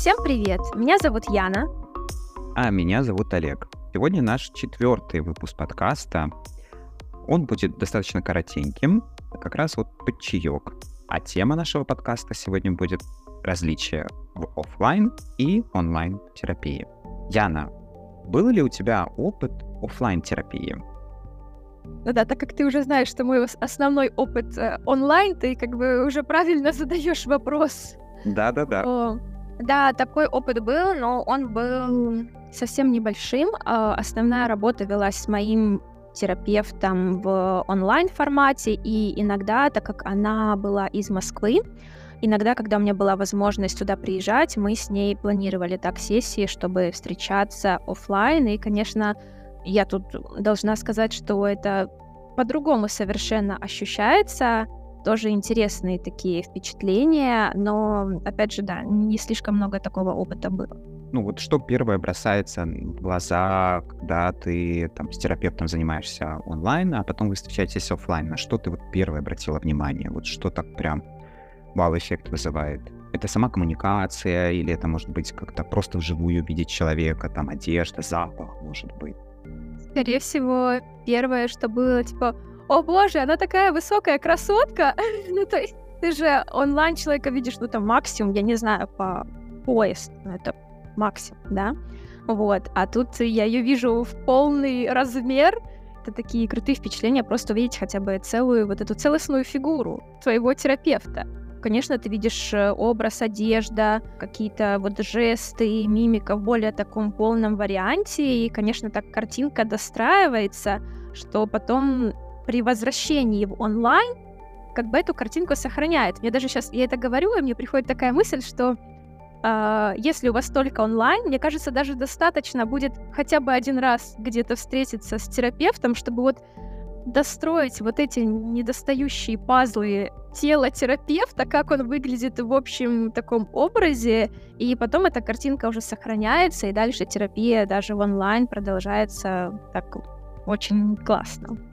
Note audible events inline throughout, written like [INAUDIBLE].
Всем привет! Меня зовут Яна. А меня зовут Олег. Сегодня наш четвертый выпуск подкаста. Он будет достаточно коротеньким, как раз вот под чаек. А тема нашего подкаста сегодня будет различия в офлайн и онлайн терапии. Яна, был ли у тебя опыт офлайн терапии? Ну да, так как ты уже знаешь, что мой основной опыт э, онлайн, ты как бы уже правильно задаешь вопрос. Да-да-да. Да, такой опыт был, но он был совсем небольшим. А, основная работа велась с моим терапевтом в онлайн-формате, и иногда, так как она была из Москвы, иногда, когда у меня была возможность туда приезжать, мы с ней планировали так сессии, чтобы встречаться офлайн. И, конечно, я тут должна сказать, что это по-другому совершенно ощущается тоже интересные такие впечатления, но, опять же, да, не слишком много такого опыта было. Ну вот что первое бросается в глаза, когда ты там с терапевтом занимаешься онлайн, а потом вы встречаетесь офлайн? На что ты вот первое обратила внимание? Вот что так прям вау-эффект вызывает? Это сама коммуникация или это может быть как-то просто вживую видеть человека, там одежда, запах, может быть? Скорее всего, первое, что было, типа, о боже, она такая высокая красотка. [LAUGHS] ну, то есть ты же онлайн человека видишь, ну, там максимум, я не знаю, по поезд, ну, это максимум, да? Вот, а тут я ее вижу в полный размер, это такие крутые впечатления, просто увидеть хотя бы целую вот эту целостную фигуру твоего терапевта. Конечно, ты видишь э, образ, одежда, какие-то вот жесты, мимика в более таком полном варианте, и, конечно, так картинка достраивается, что потом при возвращении в онлайн как бы эту картинку сохраняет. Мне даже сейчас, я это говорю, и мне приходит такая мысль, что э, если у вас только онлайн, мне кажется, даже достаточно будет хотя бы один раз где-то встретиться с терапевтом, чтобы вот достроить вот эти недостающие пазлы тела терапевта, как он выглядит в общем таком образе, и потом эта картинка уже сохраняется, и дальше терапия даже в онлайн продолжается так очень классно.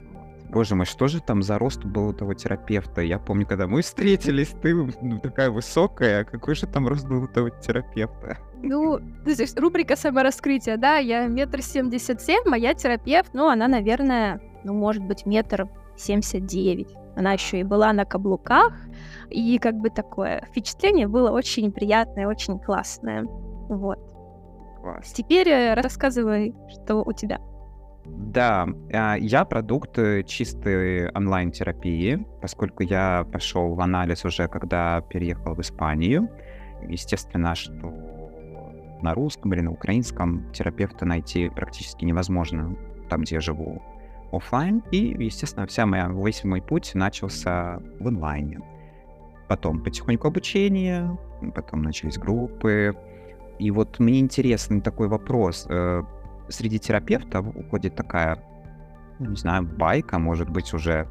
Боже мой, что же там за рост был у того терапевта? Я помню, когда мы встретились, ты ну, такая высокая, какой же там рост был у того терапевта? Ну, здесь рубрика самораскрытия, да, я метр семьдесят семь, моя терапевт, ну, она, наверное, ну, может быть, метр семьдесят девять. Она еще и была на каблуках, и как бы такое впечатление было очень приятное, очень классное. Вот. Класс. Теперь э, рассказывай, что у тебя. Да, а, я продукт э, чистой онлайн-терапии, поскольку я пошел в анализ уже, когда переехал в Испанию. Естественно, что на русском или на украинском терапевта найти практически невозможно там, где я живу офлайн. И, естественно, вся моя, весь мой путь начался в онлайне. Потом потихоньку обучение, потом начались группы. И вот мне интересный такой вопрос. Среди терапевтов уходит такая, не знаю, байка, может быть, уже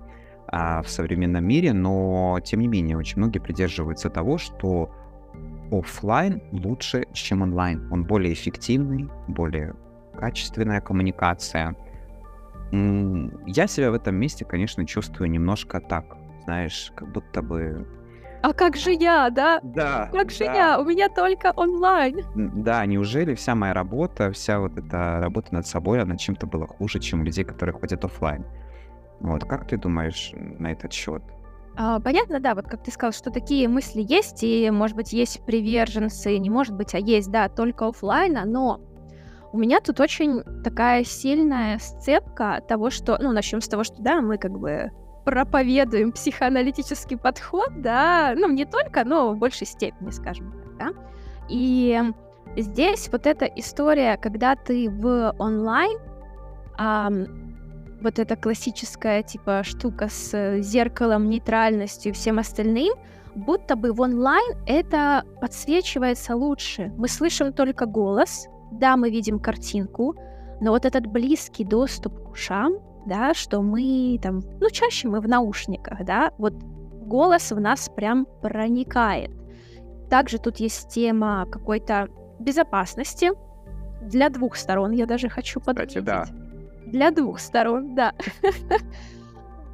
а, в современном мире, но тем не менее очень многие придерживаются того, что офлайн лучше, чем онлайн. Он более эффективный, более качественная коммуникация. Я себя в этом месте, конечно, чувствую немножко так, знаешь, как будто бы а как же я, да? Да. Как же да. я? У меня только онлайн. Да, неужели вся моя работа, вся вот эта работа над собой, она чем-то была хуже, чем у людей, которые ходят офлайн? Вот, как ты думаешь на этот счет? А, понятно, да, вот как ты сказал, что такие мысли есть, и, может быть, есть приверженцы, не может быть, а есть, да, только офлайна, но у меня тут очень такая сильная сцепка того, что, ну, начнем с того, что, да, мы как бы проповедуем психоаналитический подход, да, ну, не только, но в большей степени, скажем так, да. И здесь вот эта история, когда ты в онлайн, а, вот эта классическая, типа, штука с зеркалом, нейтральностью и всем остальным, будто бы в онлайн это подсвечивается лучше. Мы слышим только голос, да, мы видим картинку, но вот этот близкий доступ к ушам, да, что мы там, ну, чаще мы в наушниках, да, вот голос в нас прям проникает. Также тут есть тема какой-то безопасности для двух сторон, я даже хочу подметить. Кстати, да. Для двух сторон, да.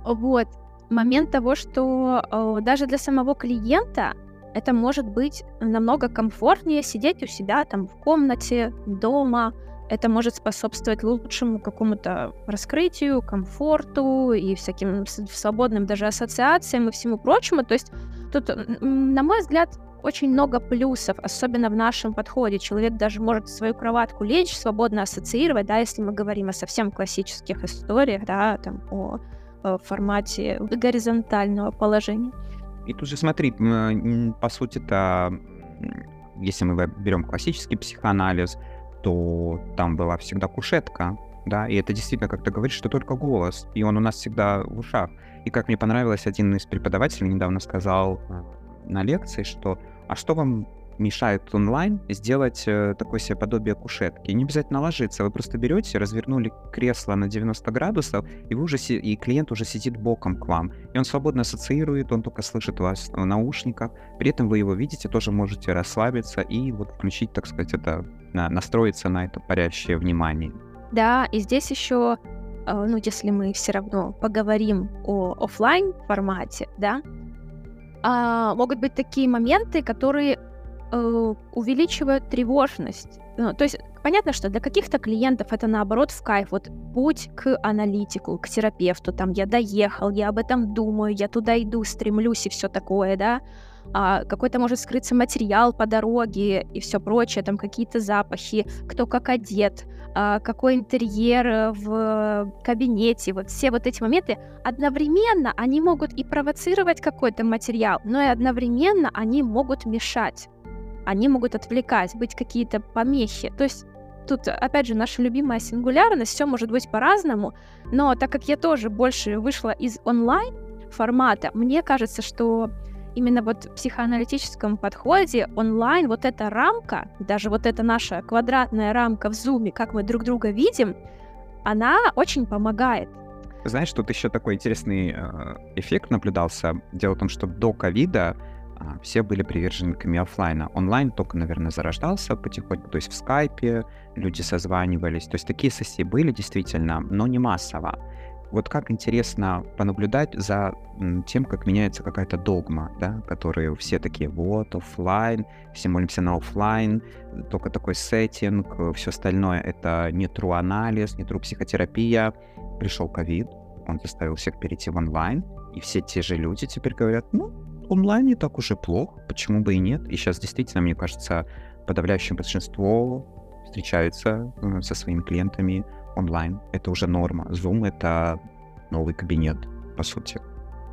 Вот. Момент того, что даже для самого клиента это может быть намного комфортнее сидеть у себя там в комнате, дома. Это может способствовать лучшему какому-то раскрытию, комфорту и всяким свободным даже ассоциациям и всему прочему. То есть тут, на мой взгляд, очень много плюсов, особенно в нашем подходе. Человек даже может свою кроватку лечь, свободно ассоциировать, да, если мы говорим о совсем классических историях, да, там о, о формате горизонтального положения. И тут же смотри, по сути-то, если мы берем классический психоанализ, то там была всегда кушетка, да, и это действительно, как ты говоришь, что только голос, и он у нас всегда в ушах. И как мне понравилось, один из преподавателей недавно сказал на лекции, что а что вам мешает онлайн сделать э, такое себе подобие кушетки. Не обязательно ложиться, вы просто берете, развернули кресло на 90 градусов, и, вы уже си- и клиент уже сидит боком к вам. И он свободно ассоциирует, он только слышит вас в наушниках, при этом вы его видите, тоже можете расслабиться и вот включить, так сказать, это, настроиться на это парящее внимание. Да, и здесь еще, э, ну, если мы все равно поговорим о офлайн формате, да, а, могут быть такие моменты, которые э, увеличивают тревожность. Ну, то есть понятно, что для каких-то клиентов это наоборот в кайф. Вот путь к аналитику, к терапевту, там я доехал, я об этом думаю, я туда иду, стремлюсь и все такое, да. А, какой-то может скрыться материал по дороге и все прочее, там какие-то запахи, кто как одет, а, какой интерьер в кабинете, вот все вот эти моменты, одновременно они могут и провоцировать какой-то материал, но и одновременно они могут мешать, они могут отвлекать, быть какие-то помехи. То есть тут, опять же, наша любимая сингулярность, все может быть по-разному, но так как я тоже больше вышла из онлайн формата, мне кажется, что именно вот в психоаналитическом подходе онлайн вот эта рамка, даже вот эта наша квадратная рамка в зуме, как мы друг друга видим, она очень помогает. Знаешь, тут еще такой интересный э, эффект наблюдался. Дело в том, что до ковида э, все были приверженниками офлайна. Онлайн только, наверное, зарождался потихоньку, то есть в скайпе люди созванивались. То есть такие сессии были действительно, но не массово. Вот как интересно понаблюдать за тем, как меняется какая-то догма, да, которые все такие, вот, офлайн, все молимся на офлайн, только такой сеттинг, все остальное это не true анализ, не true психотерапия. Пришел ковид, он заставил всех перейти в онлайн, и все те же люди теперь говорят, ну, онлайн не так уж и плохо, почему бы и нет. И сейчас действительно, мне кажется, подавляющее большинство встречаются э, со своими клиентами онлайн. Это уже норма. Zoom — это новый кабинет, по сути.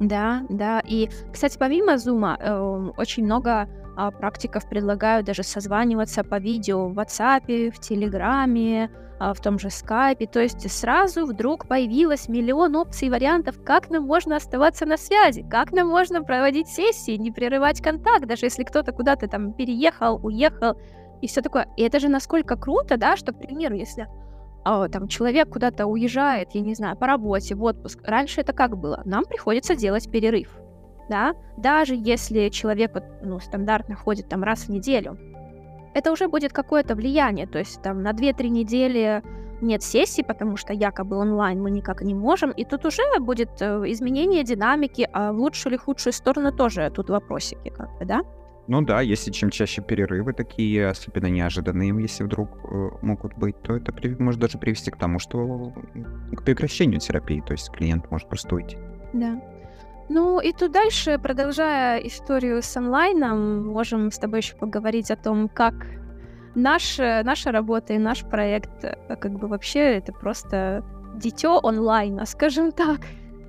Да, да. И, кстати, помимо Zoom, э, очень много э, практиков предлагают даже созваниваться по видео в WhatsApp, в Телеграме, э, в том же Skype. То есть сразу вдруг появилось миллион опций и вариантов, как нам можно оставаться на связи, как нам можно проводить сессии, не прерывать контакт, даже если кто-то куда-то там переехал, уехал и все такое. И это же насколько круто, да, что, к примеру, если а, там человек куда-то уезжает, я не знаю, по работе, в отпуск. Раньше это как было? Нам приходится делать перерыв, да, даже если человек вот, ну, стандартно ходит там раз в неделю, это уже будет какое-то влияние, то есть там на 2-3 недели нет сессий, потому что якобы онлайн мы никак не можем, и тут уже будет э, изменение динамики, а в лучшую или худшую сторону тоже тут вопросики, как бы, да? Ну да, если чем чаще перерывы такие, особенно неожиданные, если вдруг э, могут быть, то это при, может даже привести к тому, что к прекращению терапии, то есть клиент может просто уйти. Да. Ну и тут дальше, продолжая историю с онлайном, можем с тобой еще поговорить о том, как наш, наша работа и наш проект, э, как бы вообще это просто дитё онлайна, скажем так.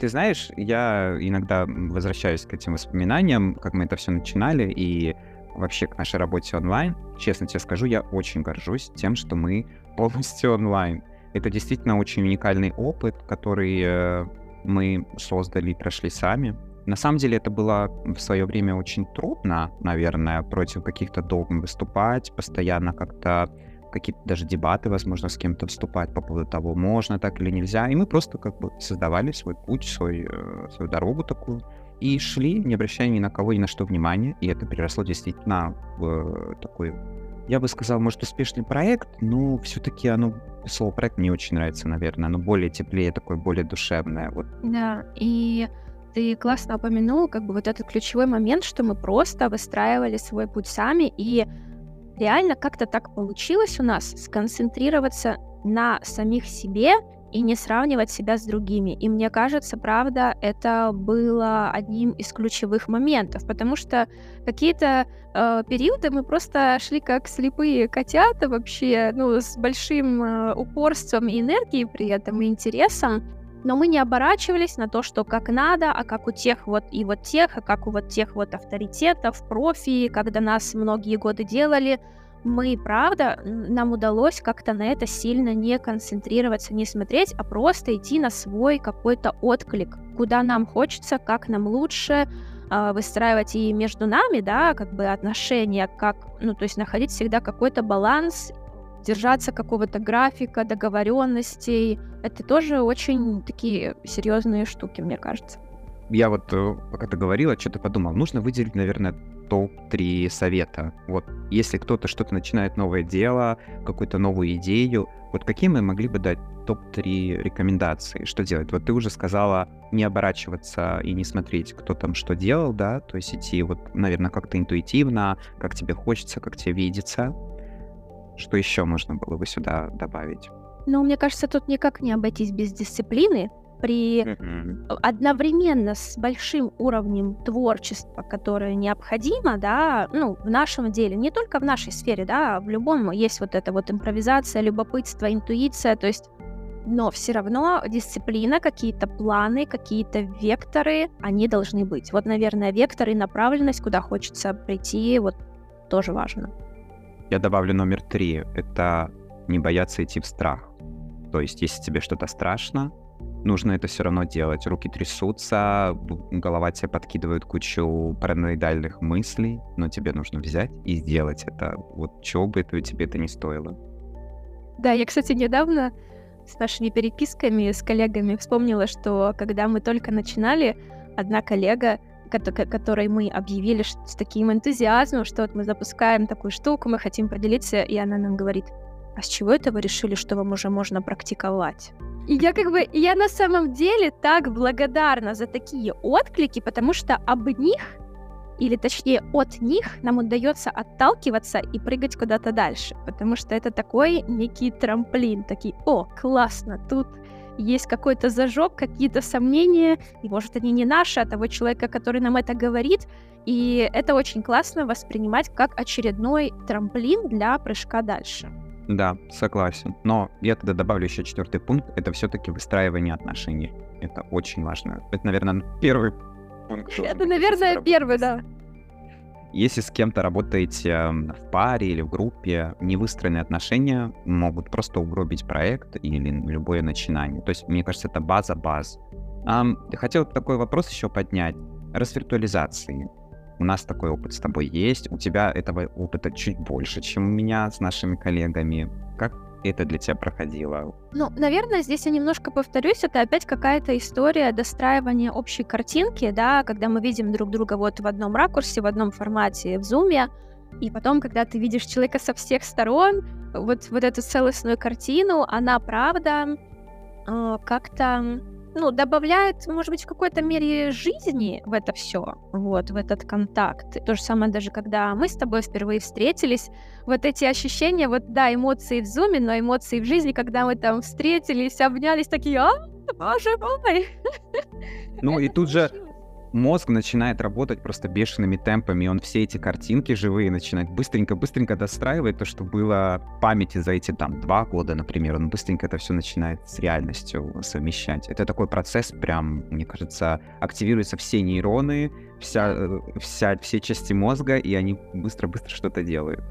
Ты знаешь, я иногда возвращаюсь к этим воспоминаниям, как мы это все начинали, и вообще к нашей работе онлайн. Честно тебе скажу, я очень горжусь тем, что мы [LAUGHS] полностью онлайн. Это действительно очень уникальный опыт, который э, мы создали и прошли сами. На самом деле это было в свое время очень трудно, наверное, против каких-то догм выступать, постоянно как-то какие-то даже дебаты, возможно, с кем-то вступать по поводу того, можно так или нельзя. И мы просто как бы создавали свой путь, свой, э, свою дорогу такую. И шли, не обращая ни на кого, ни на что внимания. И это переросло действительно в такой, я бы сказал, может, успешный проект, но все-таки оно, слово проект мне очень нравится, наверное. Оно более теплее, такое более душевное. Вот. Да, и ты классно упомянул, как бы вот этот ключевой момент, что мы просто выстраивали свой путь сами, и реально как-то так получилось у нас сконцентрироваться на самих себе и не сравнивать себя с другими. И мне кажется, правда, это было одним из ключевых моментов, потому что какие-то э, периоды мы просто шли как слепые котята вообще, ну, с большим э, упорством и энергией при этом и интересом, но мы не оборачивались на то, что как надо, а как у тех вот и вот тех, а как у вот тех вот авторитетов, профи, когда нас многие годы делали, мы, правда, нам удалось как-то на это сильно не концентрироваться, не смотреть, а просто идти на свой какой-то отклик, куда нам хочется, как нам лучше э, выстраивать и между нами, да, как бы отношения, как, ну, то есть находить всегда какой-то баланс, держаться какого-то графика, договоренностей. Это тоже очень такие серьезные штуки, мне кажется. Я вот, э, пока ты говорила, что-то подумал, нужно выделить, наверное, топ-3 совета. Вот если кто-то что-то начинает новое дело, какую-то новую идею, вот какие мы могли бы дать топ-3 рекомендации, что делать? Вот ты уже сказала не оборачиваться и не смотреть, кто там что делал, да, то есть идти вот, наверное, как-то интуитивно, как тебе хочется, как тебе видится. Что еще можно было бы сюда добавить? Ну, мне кажется, тут никак не обойтись без дисциплины, при mm-hmm. одновременно с большим уровнем творчества, которое необходимо, да, ну, в нашем деле, не только в нашей сфере, да, в любом есть вот эта вот импровизация, любопытство, интуиция, то есть но все равно дисциплина, какие-то планы, какие-то векторы, они должны быть. Вот, наверное, вектор и направленность, куда хочется прийти, вот тоже важно. Я добавлю номер три. Это не бояться идти в страх. То есть, если тебе что-то страшно, нужно это все равно делать. Руки трясутся, голова тебе подкидывает кучу параноидальных мыслей, но тебе нужно взять и сделать это. Вот чего бы это тебе это не стоило. Да, я, кстати, недавно с нашими переписками с коллегами вспомнила, что когда мы только начинали, одна коллега, которой мы объявили с таким энтузиазмом, что вот мы запускаем такую штуку, мы хотим поделиться, и она нам говорит, а с чего это вы решили, что вам уже можно практиковать? И я как бы, я на самом деле так благодарна за такие отклики, потому что об них, или точнее от них, нам удается отталкиваться и прыгать куда-то дальше, потому что это такой некий трамплин, такие, о, классно, тут есть какой-то зажог, какие-то сомнения, и может они не наши, а того человека, который нам это говорит, и это очень классно воспринимать как очередной трамплин для прыжка дальше. Да, согласен. Но я тогда добавлю еще четвертый пункт. Это все-таки выстраивание отношений. Это очень важно. Это, наверное, первый пункт. Это, наверное, первый, да. Если с кем-то работаете в паре или в группе, невыстроенные отношения могут просто угробить проект или любое начинание. То есть, мне кажется, это база баз. Um, хотел такой вопрос еще поднять. Расвиртуализации. У нас такой опыт с тобой есть, у тебя этого опыта чуть больше, чем у меня с нашими коллегами. Это для тебя проходило? Ну, наверное, здесь я немножко повторюсь, это опять какая-то история достраивания общей картинки, да, когда мы видим друг друга вот в одном ракурсе, в одном формате в зуме, и потом, когда ты видишь человека со всех сторон, вот, вот эту целостную картину, она, правда, э, как-то ну, добавляет, может быть, в какой-то мере жизни в это все, вот, в этот контакт. То же самое даже, когда мы с тобой впервые встретились, вот эти ощущения, вот, да, эмоции в зуме, но эмоции в жизни, когда мы там встретились, обнялись, такие, а, боже мой. Ну, и тут же мозг начинает работать просто бешеными темпами, он все эти картинки живые начинает быстренько-быстренько достраивать то, что было в памяти за эти там два года, например, он быстренько это все начинает с реальностью совмещать. Это такой процесс, прям, мне кажется, активируются все нейроны, вся, э, вся, все части мозга, и они быстро-быстро что-то делают.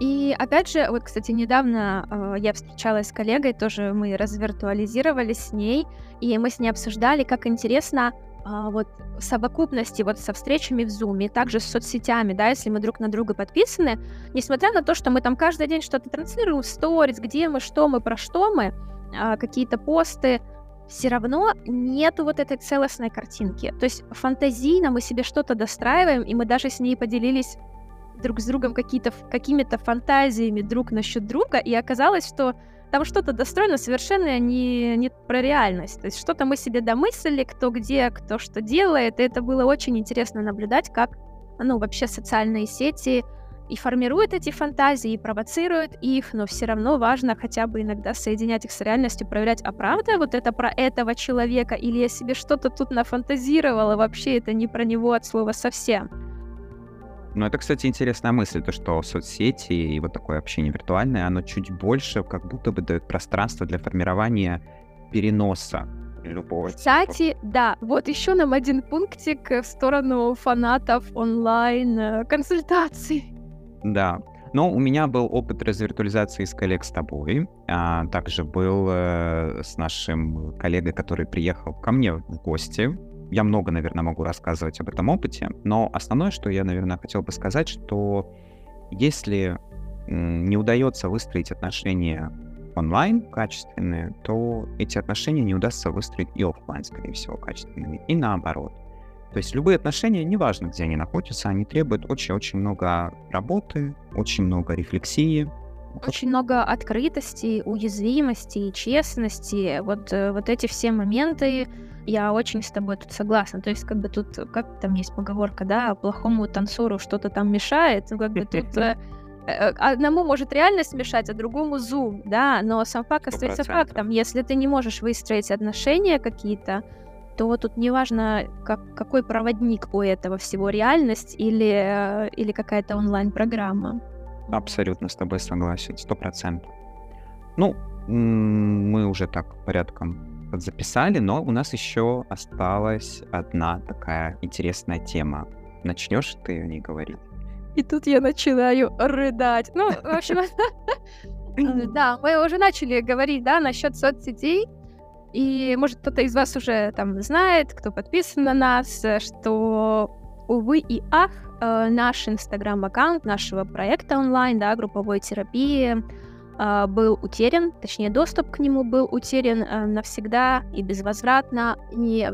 И опять же, вот, кстати, недавно э, я встречалась с коллегой, тоже мы развиртуализировались с ней, и мы с ней обсуждали, как интересно а, вот совокупности вот со встречами в Zoom, также с соцсетями, да, если мы друг на друга подписаны, несмотря на то, что мы там каждый день что-то транслируем в сторис, где мы, что мы, про что мы, а, какие-то посты, все равно нету вот этой целостной картинки. То есть фантазийно мы себе что-то достраиваем, и мы даже с ней поделились друг с другом какие-то, какими-то фантазиями друг насчет друга, и оказалось, что там что-то достроено совершенно не, не про реальность. То есть что-то мы себе домыслили, кто где, кто что делает. И это было очень интересно наблюдать, как ну, вообще социальные сети и формируют эти фантазии, и провоцируют их, но все равно важно хотя бы иногда соединять их с реальностью, проверять, а правда вот это про этого человека, или я себе что-то тут нафантазировала, вообще это не про него от слова совсем. Ну, это, кстати, интересная мысль, то, что соцсети и вот такое общение виртуальное, оно чуть больше как будто бы дает пространство для формирования переноса любого. Кстати, типа. да, вот еще нам один пунктик в сторону фанатов онлайн э, консультаций. Да. Но у меня был опыт развиртуализации с коллег с тобой. А, также был э, с нашим коллегой, который приехал ко мне в гости. Я много, наверное, могу рассказывать об этом опыте, но основное, что я, наверное, хотел бы сказать, что если не удается выстроить отношения онлайн качественные, то эти отношения не удастся выстроить и офлайн, скорее всего, качественными, и наоборот. То есть любые отношения, неважно, где они находятся, они требуют очень-очень много работы, очень много рефлексии. Очень много открытости, уязвимости, честности. Вот, э, вот эти все моменты, я очень с тобой тут согласна. То есть, как бы тут, как там есть поговорка, да, плохому танцору что-то там мешает, ну, как бы тут [LAUGHS] э, э, одному может реальность мешать, а другому зум, да, но сам факт остается фактом. Если ты не можешь выстроить отношения какие-то, то тут неважно, как, какой проводник у этого всего, реальность или, или какая-то онлайн-программа. Абсолютно с тобой согласен, сто процентов. Ну, мы уже так порядком записали, но у нас еще осталась одна такая интересная тема. Начнешь ты о ней говорить? И тут я начинаю рыдать. Ну, в общем, [LAUGHS] да, мы уже начали говорить, да, насчет соцсетей. И, может, кто-то из вас уже там знает, кто подписан на нас, э, что, увы и ах, э, наш инстаграм-аккаунт нашего проекта онлайн, да, групповой терапии, э, был утерян, точнее, доступ к нему был утерян навсегда и безвозвратно. И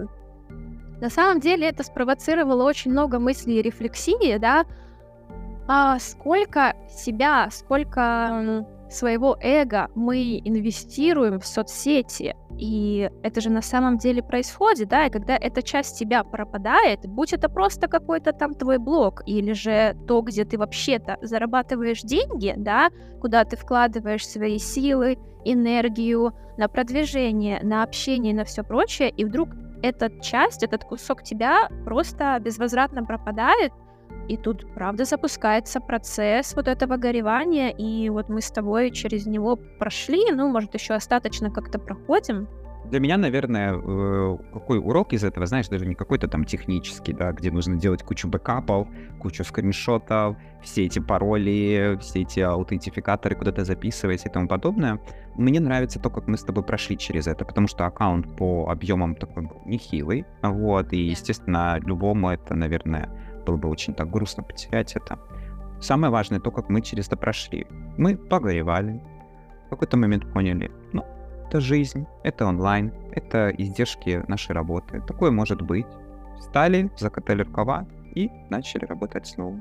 на самом деле это спровоцировало очень много мыслей и рефлексии, да, а сколько себя, сколько своего эго мы инвестируем в соцсети, и это же на самом деле происходит, да, и когда эта часть тебя пропадает, будь это просто какой-то там твой блог, или же то, где ты вообще-то зарабатываешь деньги, да, куда ты вкладываешь свои силы, энергию на продвижение, на общение, на все прочее, и вдруг эта часть, этот кусок тебя просто безвозвратно пропадает, и тут, правда, запускается процесс вот этого горевания, и вот мы с тобой через него прошли, ну, может, еще остаточно как-то проходим. Для меня, наверное, э, какой урок из этого, знаешь, даже не какой-то там технический, да, где нужно делать кучу бэкапов, кучу скриншотов, все эти пароли, все эти аутентификаторы куда-то записывать и тому подобное. Мне нравится то, как мы с тобой прошли через это, потому что аккаунт по объемам такой был нехилый, вот, и, естественно, любому это, наверное, было бы очень так грустно потерять это. Самое важное то, как мы через это прошли. Мы погоревали, в какой-то момент поняли, ну, это жизнь, это онлайн, это издержки нашей работы. Такое может быть. Встали, закатали рукава и начали работать снова.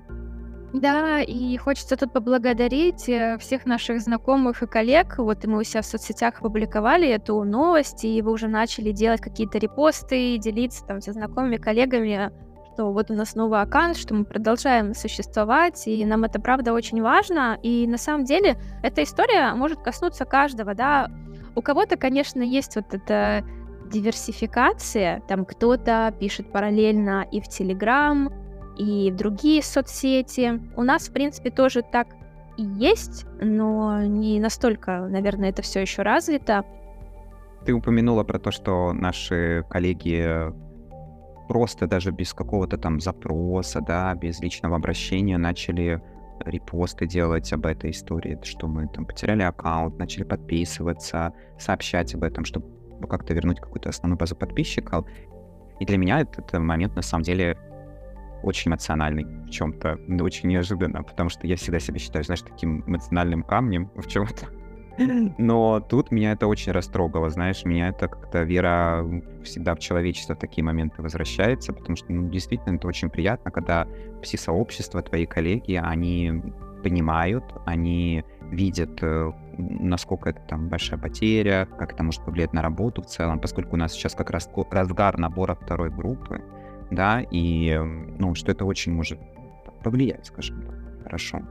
Да, и хочется тут поблагодарить э, всех наших знакомых и коллег. Вот мы у себя в соцсетях опубликовали эту новость, и вы уже начали делать какие-то репосты, делиться там со знакомыми коллегами что вот у нас новый аккаунт, что мы продолжаем существовать, и нам это правда очень важно. И на самом деле эта история может коснуться каждого, да. У кого-то, конечно, есть вот эта диверсификация, там кто-то пишет параллельно и в Телеграм, и в другие соцсети. У нас, в принципе, тоже так и есть, но не настолько, наверное, это все еще развито. Ты упомянула про то, что наши коллеги просто даже без какого-то там запроса, да, без личного обращения начали репосты делать об этой истории, что мы там потеряли аккаунт, начали подписываться, сообщать об этом, чтобы как-то вернуть какую-то основную базу подписчиков. И для меня этот, этот момент на самом деле очень эмоциональный в чем-то, очень неожиданно, потому что я всегда себя считаю, знаешь, таким эмоциональным камнем в чем-то. Но тут меня это очень растрогало, знаешь, меня это как-то вера всегда в человечество в такие моменты возвращается, потому что, ну, действительно, это очень приятно, когда все сообщества, твои коллеги, они понимают, они видят, э, насколько это там большая потеря, как это может повлиять на работу в целом, поскольку у нас сейчас как раз разгар набора второй группы, да, и, ну, что это очень может повлиять, скажем так, хорошо.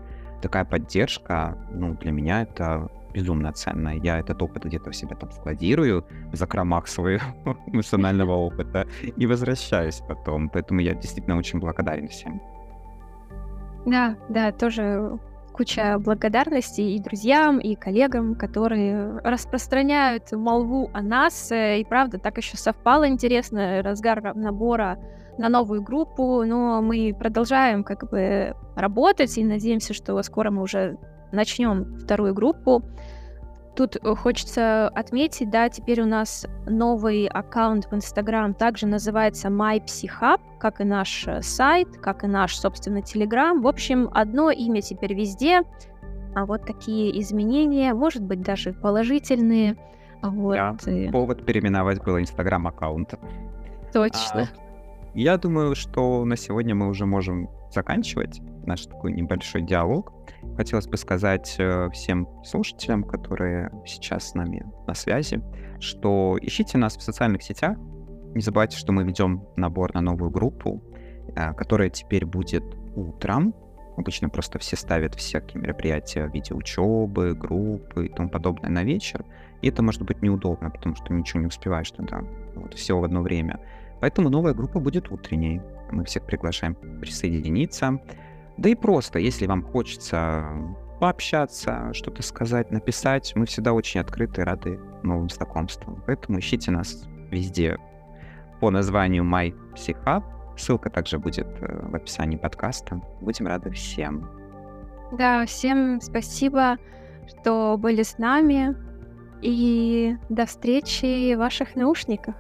Такая поддержка, ну, для меня это безумно ценно. Я этот опыт где-то в себя там складирую в закромах своего [LAUGHS] эмоционального опыта и возвращаюсь потом. Поэтому я действительно очень благодарен всем. Да, да, тоже куча благодарностей и друзьям, и коллегам, которые распространяют молву о нас. И правда, так еще совпало интересно, разгар набора на новую группу, но мы продолжаем как бы работать и надеемся, что скоро мы уже начнем вторую группу. Тут э, хочется отметить, да, теперь у нас новый аккаунт в Инстаграм также называется MyPsyHub, как и наш э, сайт, как и наш, собственно, Телеграм. В общем, одно имя теперь везде, а вот такие изменения, может быть, даже положительные. Вот. Да, повод переименовать был Инстаграм-аккаунт. Точно. А, я думаю, что на сегодня мы уже можем заканчивать наш такой небольшой диалог. Хотелось бы сказать э, всем слушателям, которые сейчас с нами на связи, что ищите нас в социальных сетях. Не забывайте, что мы ведем набор на новую группу, э, которая теперь будет утром. Обычно просто все ставят всякие мероприятия в виде учебы, группы и тому подобное на вечер. И это может быть неудобно, потому что ничего не успеваешь тогда. Вот, все в одно время. Поэтому новая группа будет утренней. Мы всех приглашаем присоединиться. Да и просто, если вам хочется пообщаться, что-то сказать, написать, мы всегда очень открыты и рады новым знакомствам. Поэтому ищите нас везде по названию My Psychub. Ссылка также будет э, в описании подкаста. Будем рады всем. Да, всем спасибо, что были с нами. И до встречи в ваших наушниках.